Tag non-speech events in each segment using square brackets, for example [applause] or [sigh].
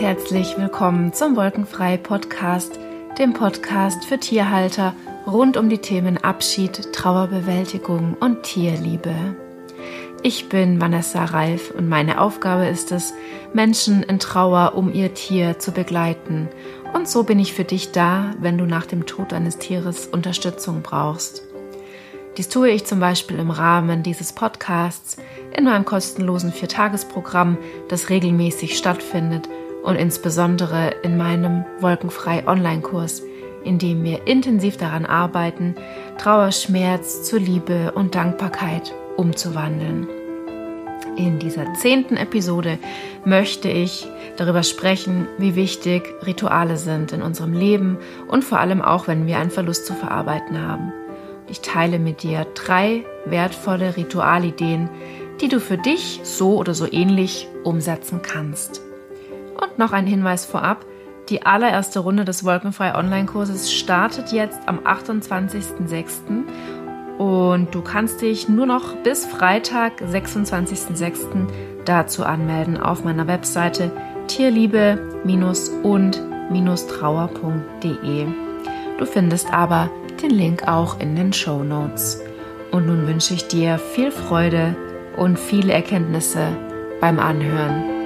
herzlich willkommen zum Wolkenfrei Podcast, dem Podcast für Tierhalter rund um die Themen Abschied, Trauerbewältigung und Tierliebe. Ich bin Vanessa Reif und meine Aufgabe ist es, Menschen in Trauer um ihr Tier zu begleiten. Und so bin ich für dich da, wenn du nach dem Tod eines Tieres Unterstützung brauchst. Dies tue ich zum Beispiel im Rahmen dieses Podcasts, in meinem kostenlosen Viertagesprogramm, das regelmäßig stattfindet und insbesondere in meinem Wolkenfrei Online-Kurs, in dem wir intensiv daran arbeiten, Trauerschmerz zur Liebe und Dankbarkeit umzuwandeln. In dieser zehnten Episode möchte ich darüber sprechen, wie wichtig Rituale sind in unserem Leben und vor allem auch, wenn wir einen Verlust zu verarbeiten haben. Ich teile mit dir drei wertvolle Ritualideen, die du für dich so oder so ähnlich umsetzen kannst. Und noch ein Hinweis vorab. Die allererste Runde des Wolkenfrei Online-Kurses startet jetzt am 28.06. Und du kannst dich nur noch bis Freitag, 26.06. dazu anmelden auf meiner Webseite tierliebe-und-trauer.de. Du findest aber den Link auch in den Show Notes. Und nun wünsche ich dir viel Freude und viele Erkenntnisse beim Anhören.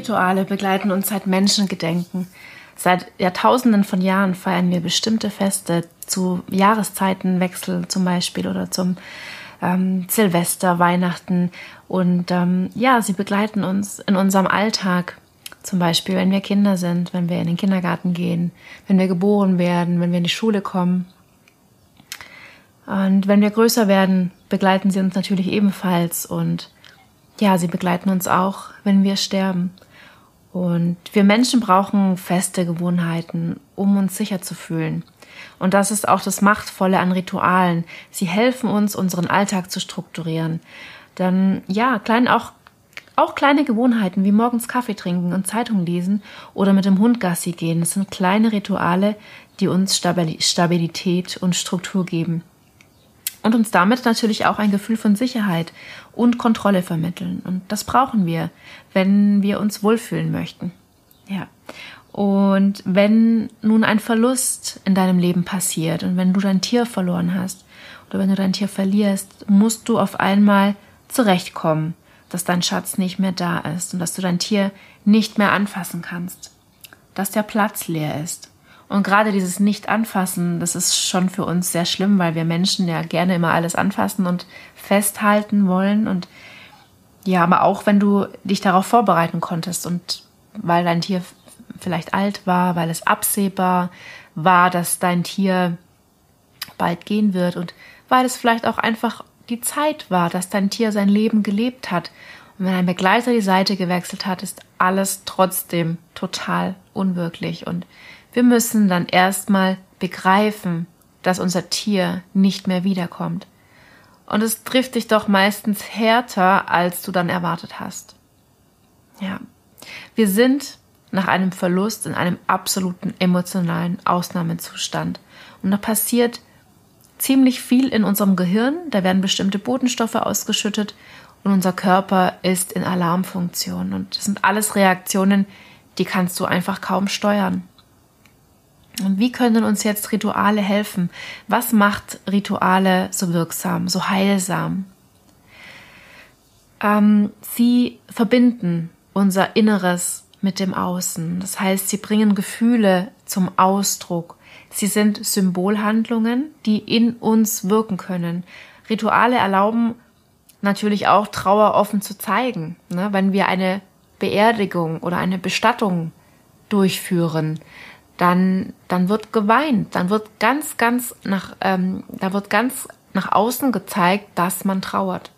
Rituale begleiten uns seit Menschengedenken. Seit Jahrtausenden von Jahren feiern wir bestimmte Feste zu Jahreszeitenwechsel zum Beispiel oder zum ähm, Silvester, Weihnachten. Und ähm, ja, sie begleiten uns in unserem Alltag. Zum Beispiel, wenn wir Kinder sind, wenn wir in den Kindergarten gehen, wenn wir geboren werden, wenn wir in die Schule kommen. Und wenn wir größer werden, begleiten sie uns natürlich ebenfalls. Und ja, sie begleiten uns auch, wenn wir sterben. Und wir Menschen brauchen feste Gewohnheiten, um uns sicher zu fühlen. Und das ist auch das Machtvolle an Ritualen. Sie helfen uns, unseren Alltag zu strukturieren. Dann, ja, klein auch, auch kleine Gewohnheiten wie morgens Kaffee trinken und Zeitung lesen oder mit dem Hund Gassi gehen. Das sind kleine Rituale, die uns Stabilität und Struktur geben. Und uns damit natürlich auch ein Gefühl von Sicherheit und Kontrolle vermitteln. Und das brauchen wir, wenn wir uns wohlfühlen möchten. Ja. Und wenn nun ein Verlust in deinem Leben passiert und wenn du dein Tier verloren hast oder wenn du dein Tier verlierst, musst du auf einmal zurechtkommen, dass dein Schatz nicht mehr da ist und dass du dein Tier nicht mehr anfassen kannst, dass der Platz leer ist. Und gerade dieses Nicht-Anfassen, das ist schon für uns sehr schlimm, weil wir Menschen ja gerne immer alles anfassen und festhalten wollen. Und ja, aber auch wenn du dich darauf vorbereiten konntest und weil dein Tier vielleicht alt war, weil es absehbar war, dass dein Tier bald gehen wird und weil es vielleicht auch einfach die Zeit war, dass dein Tier sein Leben gelebt hat. Und wenn ein Begleiter die Seite gewechselt hat, ist alles trotzdem total unwirklich. Und wir müssen dann erstmal begreifen, dass unser Tier nicht mehr wiederkommt. Und es trifft dich doch meistens härter, als du dann erwartet hast. Ja. Wir sind nach einem Verlust in einem absoluten emotionalen Ausnahmezustand. Und da passiert ziemlich viel in unserem Gehirn, da werden bestimmte Botenstoffe ausgeschüttet und unser Körper ist in Alarmfunktion. Und das sind alles Reaktionen, die kannst du einfach kaum steuern. Und wie können uns jetzt Rituale helfen? Was macht Rituale so wirksam, so heilsam? Ähm, sie verbinden unser Inneres mit dem Außen. Das heißt, sie bringen Gefühle zum Ausdruck. Sie sind Symbolhandlungen, die in uns wirken können. Rituale erlauben natürlich auch Trauer offen zu zeigen. Ne? Wenn wir eine Beerdigung oder eine Bestattung durchführen, dann, dann wird geweint, dann wird ganz, ganz nach, ähm, da wird ganz nach außen gezeigt, dass man trauert.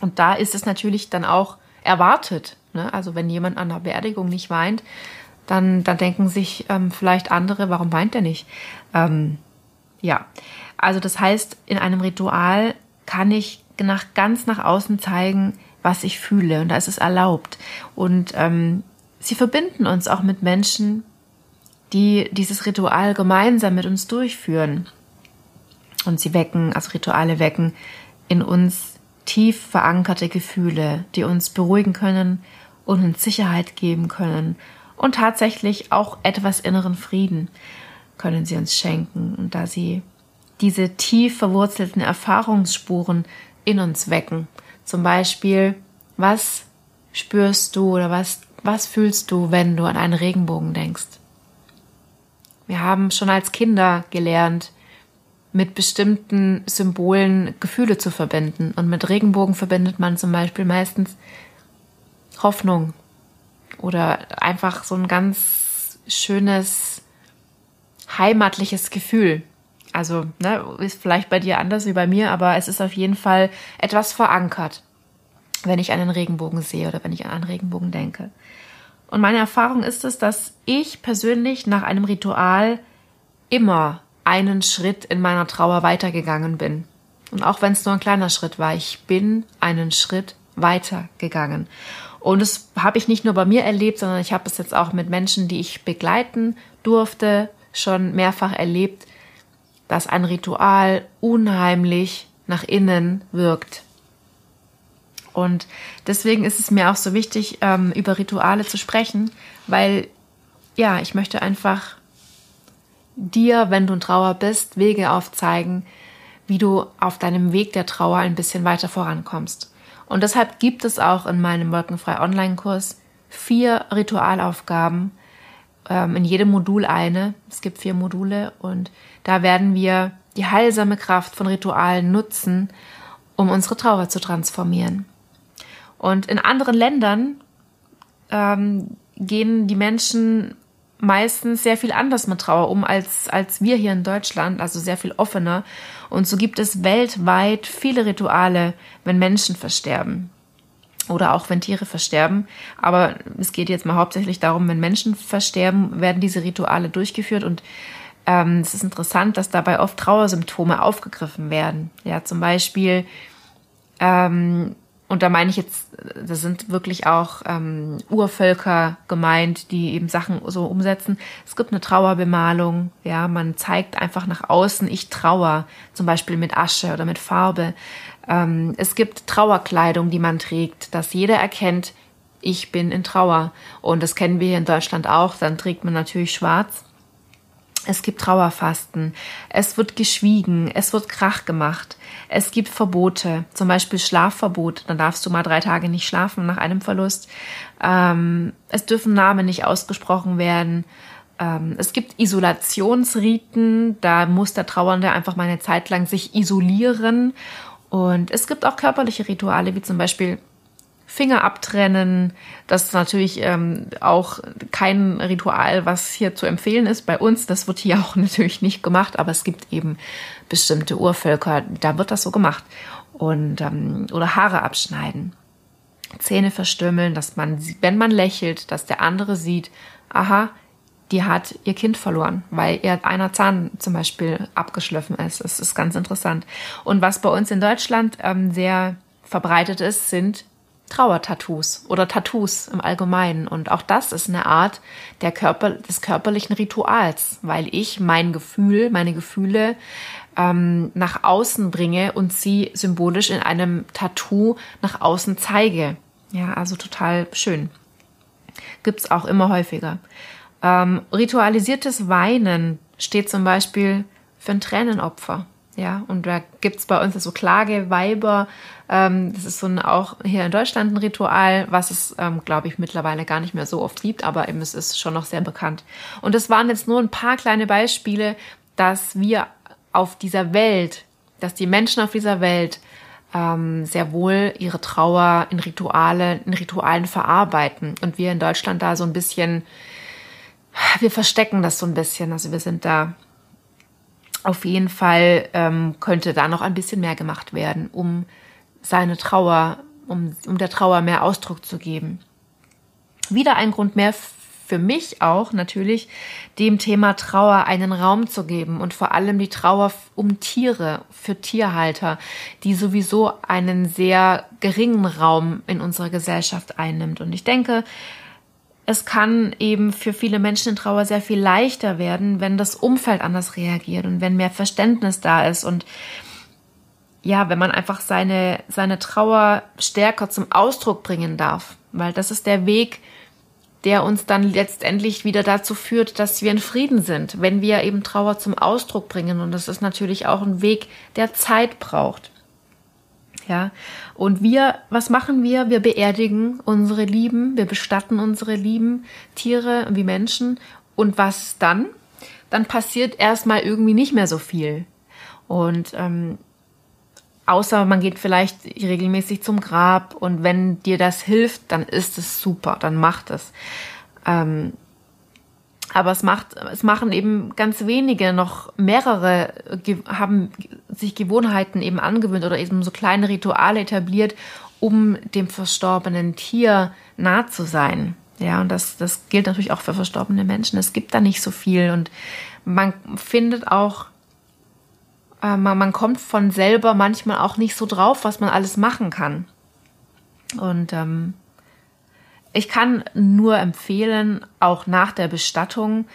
Und da ist es natürlich dann auch erwartet, Ne? Also wenn jemand an der Beerdigung nicht weint, dann, dann denken sich ähm, vielleicht andere, warum weint er nicht? Ähm, ja, also das heißt, in einem Ritual kann ich nach, ganz nach außen zeigen, was ich fühle und da ist es erlaubt. Und ähm, sie verbinden uns auch mit Menschen, die dieses Ritual gemeinsam mit uns durchführen. Und sie wecken, also Rituale wecken in uns tief verankerte Gefühle, die uns beruhigen können und uns Sicherheit geben können und tatsächlich auch etwas inneren Frieden können sie uns schenken. Und da sie diese tief verwurzelten Erfahrungsspuren in uns wecken, zum Beispiel, was spürst du oder was, was fühlst du, wenn du an einen Regenbogen denkst? Wir haben schon als Kinder gelernt, mit bestimmten Symbolen Gefühle zu verbinden. Und mit Regenbogen verbindet man zum Beispiel meistens Hoffnung oder einfach so ein ganz schönes heimatliches Gefühl. Also, ne, ist vielleicht bei dir anders wie bei mir, aber es ist auf jeden Fall etwas verankert, wenn ich einen Regenbogen sehe oder wenn ich an einen Regenbogen denke. Und meine Erfahrung ist es, dass ich persönlich nach einem Ritual immer einen Schritt in meiner Trauer weitergegangen bin. Und auch wenn es nur ein kleiner Schritt war, ich bin einen Schritt weitergegangen. Und das habe ich nicht nur bei mir erlebt, sondern ich habe es jetzt auch mit Menschen, die ich begleiten durfte, schon mehrfach erlebt, dass ein Ritual unheimlich nach innen wirkt. Und deswegen ist es mir auch so wichtig, ähm, über Rituale zu sprechen, weil ja, ich möchte einfach dir, wenn du in Trauer bist, Wege aufzeigen, wie du auf deinem Weg der Trauer ein bisschen weiter vorankommst. Und deshalb gibt es auch in meinem Wolkenfrei Online-Kurs vier Ritualaufgaben, ähm, in jedem Modul eine. Es gibt vier Module und da werden wir die heilsame Kraft von Ritualen nutzen, um unsere Trauer zu transformieren. Und in anderen Ländern ähm, gehen die Menschen meistens sehr viel anders mit Trauer um als, als wir hier in Deutschland, also sehr viel offener. Und so gibt es weltweit viele Rituale, wenn Menschen versterben. Oder auch wenn Tiere versterben. Aber es geht jetzt mal hauptsächlich darum, wenn Menschen versterben, werden diese Rituale durchgeführt. Und ähm, es ist interessant, dass dabei oft Trauersymptome aufgegriffen werden. Ja, zum Beispiel ähm, und da meine ich jetzt, das sind wirklich auch ähm, Urvölker gemeint, die eben Sachen so umsetzen. Es gibt eine Trauerbemalung, ja, man zeigt einfach nach außen, ich trauer, zum Beispiel mit Asche oder mit Farbe. Ähm, es gibt Trauerkleidung, die man trägt, dass jeder erkennt, ich bin in Trauer. Und das kennen wir hier in Deutschland auch. Dann trägt man natürlich schwarz. Es gibt Trauerfasten, es wird geschwiegen, es wird Krach gemacht, es gibt Verbote, zum Beispiel Schlafverbot, dann darfst du mal drei Tage nicht schlafen nach einem Verlust. Ähm, es dürfen Namen nicht ausgesprochen werden. Ähm, es gibt Isolationsriten, da muss der Trauernde einfach mal eine Zeit lang sich isolieren. Und es gibt auch körperliche Rituale, wie zum Beispiel Finger abtrennen. Das ist natürlich ähm, auch kein Ritual, was hier zu empfehlen ist bei uns. Das wird hier [laughs] auch natürlich nicht gemacht, aber es gibt eben bestimmte Urvölker, da wird das so gemacht. Und, ähm, oder Haare abschneiden. Zähne verstümmeln, dass man, wenn man lächelt, dass der andere sieht, aha, die hat ihr Kind verloren, weil ihr einer Zahn zum Beispiel abgeschliffen ist. Das ist ganz interessant. Und was bei uns in Deutschland ähm, sehr verbreitet ist, sind Trauertattoos oder Tattoos im Allgemeinen. Und auch das ist eine Art der Körper, des körperlichen Rituals, weil ich mein Gefühl, meine Gefühle ähm, nach außen bringe und sie symbolisch in einem Tattoo nach außen zeige. Ja, also total schön. Gibt's auch immer häufiger. Ähm, ritualisiertes Weinen steht zum Beispiel für ein Tränenopfer. Ja, und da gibt's bei uns so Klageweiber. Ähm, das ist so ein, auch hier in Deutschland ein Ritual, was es, ähm, glaube ich, mittlerweile gar nicht mehr so oft gibt, aber eben es ist schon noch sehr bekannt. Und das waren jetzt nur ein paar kleine Beispiele, dass wir auf dieser Welt, dass die Menschen auf dieser Welt ähm, sehr wohl ihre Trauer in Rituale, in Ritualen verarbeiten. Und wir in Deutschland da so ein bisschen, wir verstecken das so ein bisschen. Also wir sind da auf jeden Fall ähm, könnte da noch ein bisschen mehr gemacht werden, um seine Trauer, um, um der Trauer mehr Ausdruck zu geben. Wieder ein Grund mehr für mich auch natürlich, dem Thema Trauer einen Raum zu geben und vor allem die Trauer um Tiere, für Tierhalter, die sowieso einen sehr geringen Raum in unserer Gesellschaft einnimmt. Und ich denke, es kann eben für viele Menschen in Trauer sehr viel leichter werden, wenn das Umfeld anders reagiert und wenn mehr Verständnis da ist und ja, wenn man einfach seine, seine Trauer stärker zum Ausdruck bringen darf. Weil das ist der Weg, der uns dann letztendlich wieder dazu führt, dass wir in Frieden sind, wenn wir eben Trauer zum Ausdruck bringen. Und das ist natürlich auch ein Weg, der Zeit braucht. Ja. Und wir, was machen wir? Wir beerdigen unsere Lieben, wir bestatten unsere Lieben, Tiere wie Menschen. Und was dann? Dann passiert erstmal irgendwie nicht mehr so viel. Und ähm, außer man geht vielleicht regelmäßig zum Grab und wenn dir das hilft, dann ist es super, dann macht es. Ähm, aber es macht, es machen eben ganz wenige noch mehrere, haben sich Gewohnheiten eben angewöhnt oder eben so kleine Rituale etabliert, um dem verstorbenen Tier nah zu sein. Ja, und das, das gilt natürlich auch für verstorbene Menschen. Es gibt da nicht so viel und man findet auch äh, man, man kommt von selber manchmal auch nicht so drauf, was man alles machen kann. Und ähm, ich kann nur empfehlen, auch nach der Bestattung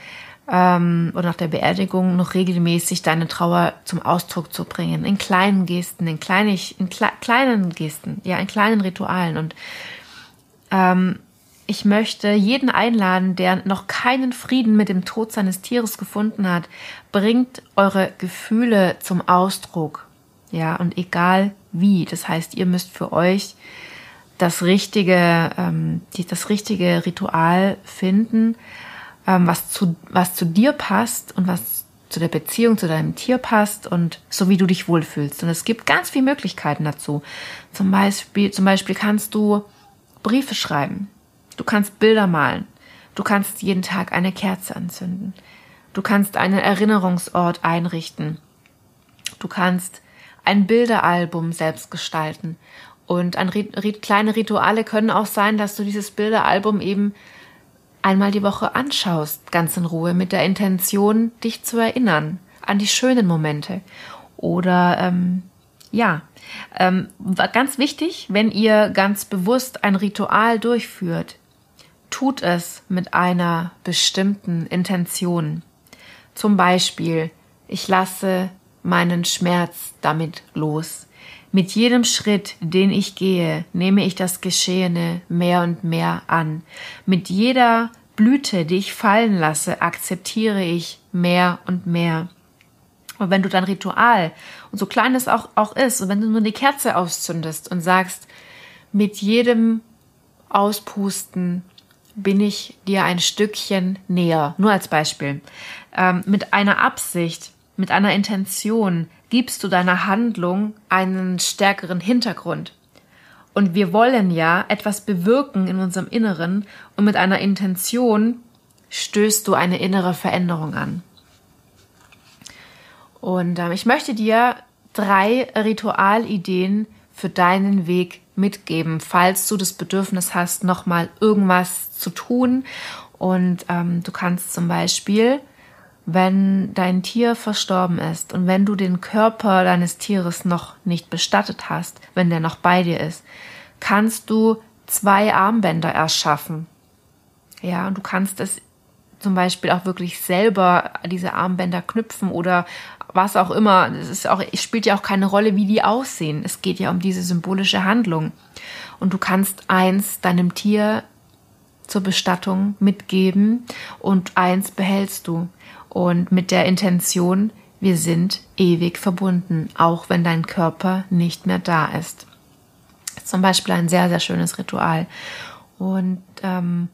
ähm, oder nach der Beerdigung noch regelmäßig deine Trauer zum Ausdruck zu bringen. In kleinen Gesten, in, kleinig, in kle kleinen Gesten, ja, in kleinen Ritualen. Und ähm, ich möchte jeden einladen, der noch keinen Frieden mit dem Tod seines Tieres gefunden hat, bringt eure Gefühle zum Ausdruck. Ja, und egal wie. Das heißt, ihr müsst für euch das richtige, ähm, die, das richtige Ritual finden, ähm, was zu, was zu dir passt und was zu der Beziehung zu deinem Tier passt und so wie du dich wohlfühlst. Und es gibt ganz viele Möglichkeiten dazu. Zum Beispiel, zum Beispiel kannst du Briefe schreiben. Du kannst Bilder malen. Du kannst jeden Tag eine Kerze anzünden. Du kannst einen Erinnerungsort einrichten. Du kannst ein Bilderalbum selbst gestalten. Und ein, kleine Rituale können auch sein, dass du dieses Bilderalbum eben einmal die Woche anschaust, ganz in Ruhe, mit der Intention, dich zu erinnern an die schönen Momente. Oder ähm, ja, ähm, ganz wichtig, wenn ihr ganz bewusst ein Ritual durchführt, tut es mit einer bestimmten Intention. Zum Beispiel, ich lasse meinen Schmerz damit los. Mit jedem Schritt, den ich gehe, nehme ich das Geschehene mehr und mehr an. Mit jeder Blüte, die ich fallen lasse, akzeptiere ich mehr und mehr. Und wenn du dein Ritual, und so klein es auch, auch ist, und wenn du nur die Kerze auszündest und sagst, mit jedem Auspusten bin ich dir ein Stückchen näher. Nur als Beispiel. Ähm, mit einer Absicht, mit einer Intention gibst du deiner Handlung einen stärkeren Hintergrund. Und wir wollen ja etwas bewirken in unserem Inneren und mit einer Intention stößt du eine innere Veränderung an. Und ähm, ich möchte dir drei Ritualideen für deinen Weg mitgeben, falls du das Bedürfnis hast, nochmal irgendwas zu tun. Und ähm, du kannst zum Beispiel, wenn dein Tier verstorben ist und wenn du den Körper deines Tieres noch nicht bestattet hast, wenn der noch bei dir ist, kannst du zwei Armbänder erschaffen. Ja, und du kannst es zum Beispiel auch wirklich selber diese Armbänder knüpfen oder was auch immer. Es ist auch, es spielt ja auch keine Rolle, wie die aussehen. Es geht ja um diese symbolische Handlung. Und du kannst eins deinem Tier zur Bestattung mitgeben und eins behältst du. Und mit der Intention, wir sind ewig verbunden, auch wenn dein Körper nicht mehr da ist. Zum Beispiel ein sehr, sehr schönes Ritual. Und ähm,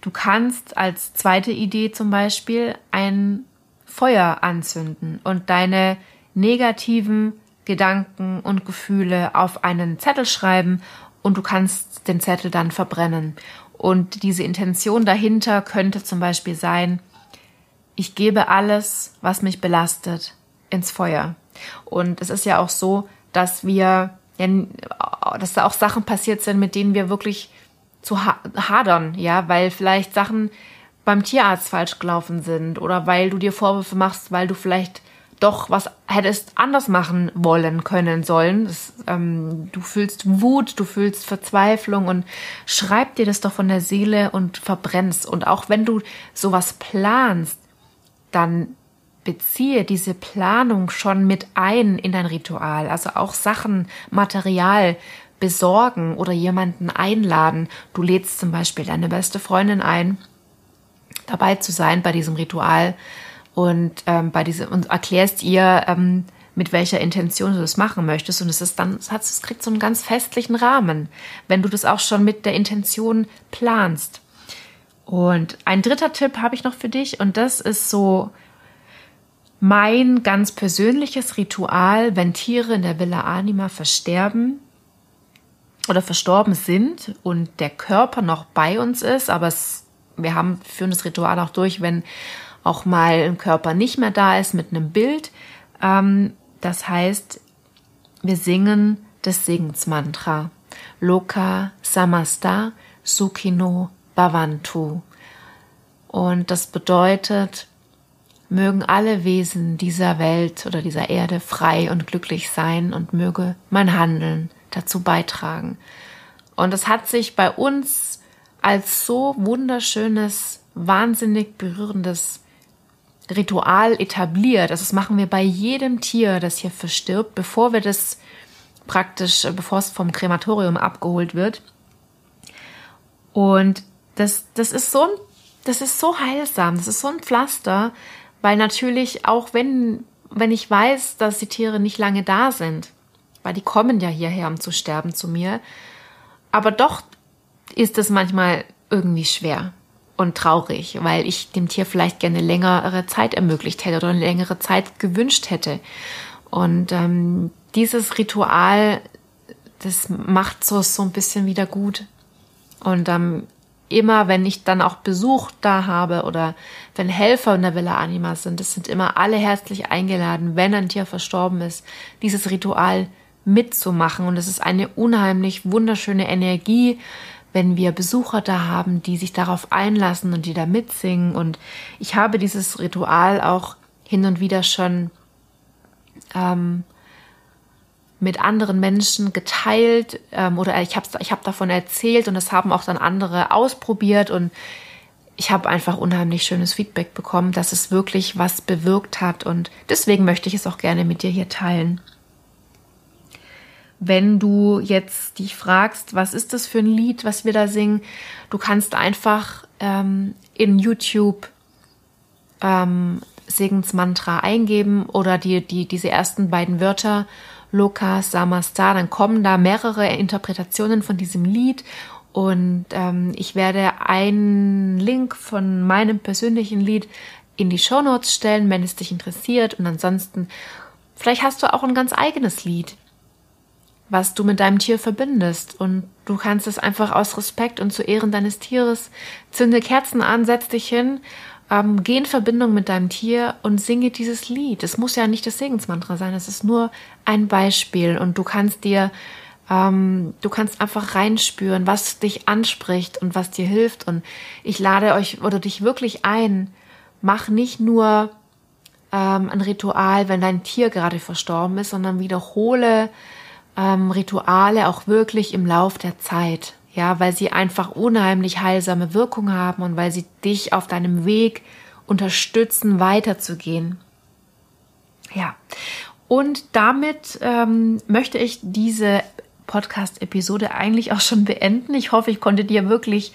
du kannst als zweite Idee zum Beispiel ein Feuer anzünden und deine negativen Gedanken und Gefühle auf einen Zettel schreiben und du kannst den Zettel dann verbrennen. Und diese Intention dahinter könnte zum Beispiel sein, ich gebe alles, was mich belastet, ins Feuer. Und es ist ja auch so, dass wir, dass da auch Sachen passiert sind, mit denen wir wirklich zu hadern, ja, weil vielleicht Sachen beim Tierarzt falsch gelaufen sind oder weil du dir Vorwürfe machst, weil du vielleicht doch was hättest anders machen wollen können sollen. Das, ähm, du fühlst Wut, du fühlst Verzweiflung und schreib dir das doch von der Seele und verbrennst. Und auch wenn du sowas planst, dann beziehe diese Planung schon mit ein in dein Ritual. Also auch Sachen, Material besorgen oder jemanden einladen. Du lädst zum Beispiel deine beste Freundin ein, dabei zu sein bei diesem Ritual und ähm, bei diesem und erklärst ihr, ähm, mit welcher Intention du das machen möchtest. Und es ist dann, es, hat, es kriegt so einen ganz festlichen Rahmen, wenn du das auch schon mit der Intention planst. Und ein dritter Tipp habe ich noch für dich und das ist so mein ganz persönliches Ritual, wenn Tiere in der Villa Anima versterben oder verstorben sind und der Körper noch bei uns ist, aber es, wir haben, führen das Ritual auch durch, wenn auch mal ein Körper nicht mehr da ist mit einem Bild. Ähm, das heißt, wir singen das Segensmantra. Loka Samasta Sukino Bhavantu. Und das bedeutet, mögen alle Wesen dieser Welt oder dieser Erde frei und glücklich sein und möge mein Handeln dazu beitragen. Und es hat sich bei uns als so wunderschönes, wahnsinnig berührendes Ritual etabliert. Also das machen wir bei jedem Tier, das hier verstirbt, bevor wir das praktisch, bevor es vom Krematorium abgeholt wird. Und das, das ist so ein, das ist so heilsam, das ist so ein Pflaster, weil natürlich auch wenn, wenn ich weiß, dass die Tiere nicht lange da sind, weil die kommen ja hierher, um zu sterben zu mir, aber doch ist es manchmal irgendwie schwer und traurig, weil ich dem Tier vielleicht gerne längere Zeit ermöglicht hätte oder eine längere Zeit gewünscht hätte. Und ähm, dieses Ritual, das macht so, so ein bisschen wieder gut. Und ähm, immer, wenn ich dann auch Besuch da habe oder wenn Helfer in der Villa Anima sind, das sind immer alle herzlich eingeladen, wenn ein Tier verstorben ist, dieses Ritual mitzumachen. Und es ist eine unheimlich wunderschöne Energie, wenn wir Besucher da haben, die sich darauf einlassen und die da mitsingen. Und ich habe dieses Ritual auch hin und wieder schon ähm, mit anderen Menschen geteilt ähm, oder ich habe ich hab davon erzählt und das haben auch dann andere ausprobiert und ich habe einfach unheimlich schönes Feedback bekommen, dass es wirklich was bewirkt hat und deswegen möchte ich es auch gerne mit dir hier teilen. Wenn du jetzt dich fragst, was ist das für ein Lied, was wir da singen, du kannst einfach ähm, in YouTube ähm, Segensmantra eingeben oder die, die, diese ersten beiden Wörter, Loka, Samasta, dann kommen da mehrere Interpretationen von diesem Lied. Und ähm, ich werde einen Link von meinem persönlichen Lied in die Show Notes stellen, wenn es dich interessiert. Und ansonsten vielleicht hast du auch ein ganz eigenes Lied was du mit deinem Tier verbindest. Und du kannst es einfach aus Respekt und zu Ehren deines Tieres, zünde Kerzen an, setz dich hin, ähm, geh in Verbindung mit deinem Tier und singe dieses Lied. Es muss ja nicht das Segensmantra sein, es ist nur ein Beispiel und du kannst dir, ähm, du kannst einfach reinspüren, was dich anspricht und was dir hilft. Und ich lade euch oder dich wirklich ein, mach nicht nur ähm, ein Ritual, wenn dein Tier gerade verstorben ist, sondern wiederhole ähm, Rituale auch wirklich im Lauf der Zeit. Ja, weil sie einfach unheimlich heilsame Wirkung haben und weil sie dich auf deinem Weg unterstützen, weiterzugehen. Ja, und damit ähm, möchte ich diese Podcast-Episode eigentlich auch schon beenden. Ich hoffe, ich konnte dir wirklich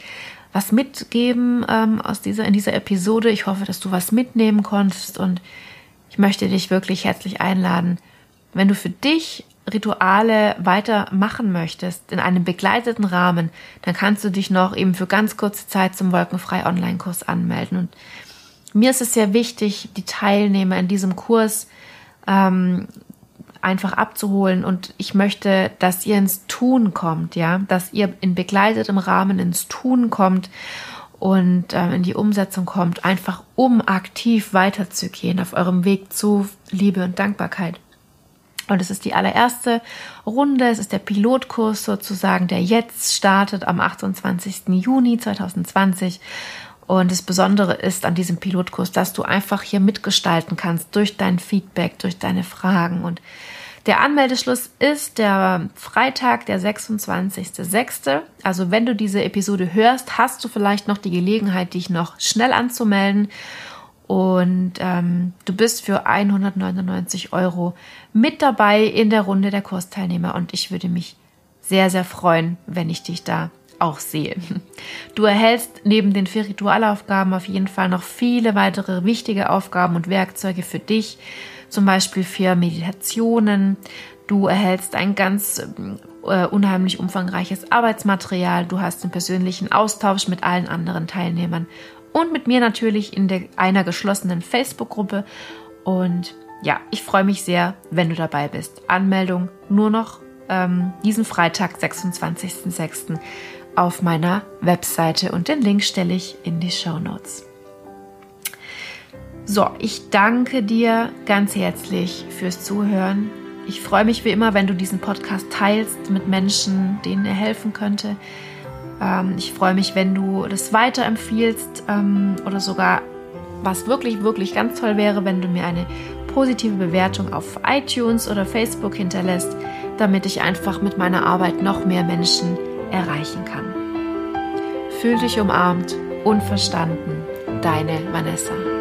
was mitgeben ähm, aus dieser in dieser Episode. Ich hoffe, dass du was mitnehmen konntest und ich möchte dich wirklich herzlich einladen, wenn du für dich Rituale weitermachen möchtest, in einem begleiteten Rahmen, dann kannst du dich noch eben für ganz kurze Zeit zum Wolkenfrei Online-Kurs anmelden. Und mir ist es sehr wichtig, die Teilnehmer in diesem Kurs ähm, einfach abzuholen und ich möchte, dass ihr ins Tun kommt, ja, dass ihr in begleitetem Rahmen ins Tun kommt und äh, in die Umsetzung kommt, einfach um aktiv weiterzugehen auf eurem Weg zu Liebe und Dankbarkeit. Und es ist die allererste Runde, es ist der Pilotkurs sozusagen, der jetzt startet am 28. Juni 2020. Und das Besondere ist an diesem Pilotkurs, dass du einfach hier mitgestalten kannst durch dein Feedback, durch deine Fragen. Und der Anmeldeschluss ist der Freitag, der 26.06. Also wenn du diese Episode hörst, hast du vielleicht noch die Gelegenheit, dich noch schnell anzumelden. Und ähm, du bist für 199 Euro mit dabei in der Runde der Kursteilnehmer. Und ich würde mich sehr, sehr freuen, wenn ich dich da auch sehe. Du erhältst neben den vier Ritualaufgaben auf jeden Fall noch viele weitere wichtige Aufgaben und Werkzeuge für dich, zum Beispiel für Meditationen. Du erhältst ein ganz äh, unheimlich umfangreiches Arbeitsmaterial. Du hast den persönlichen Austausch mit allen anderen Teilnehmern und mit mir natürlich in der, einer geschlossenen Facebook-Gruppe. Und ja, ich freue mich sehr, wenn du dabei bist. Anmeldung nur noch ähm, diesen Freitag, 26.06 auf meiner Webseite und den Link stelle ich in die Show Notes. So, ich danke dir ganz herzlich fürs Zuhören. Ich freue mich wie immer, wenn du diesen Podcast teilst mit Menschen, denen er helfen könnte. Ähm, ich freue mich, wenn du das weiterempfiehlst ähm, oder sogar, was wirklich, wirklich ganz toll wäre, wenn du mir eine positive Bewertung auf iTunes oder Facebook hinterlässt, damit ich einfach mit meiner Arbeit noch mehr Menschen erreichen kann. Fühl dich umarmt und verstanden. Deine Vanessa.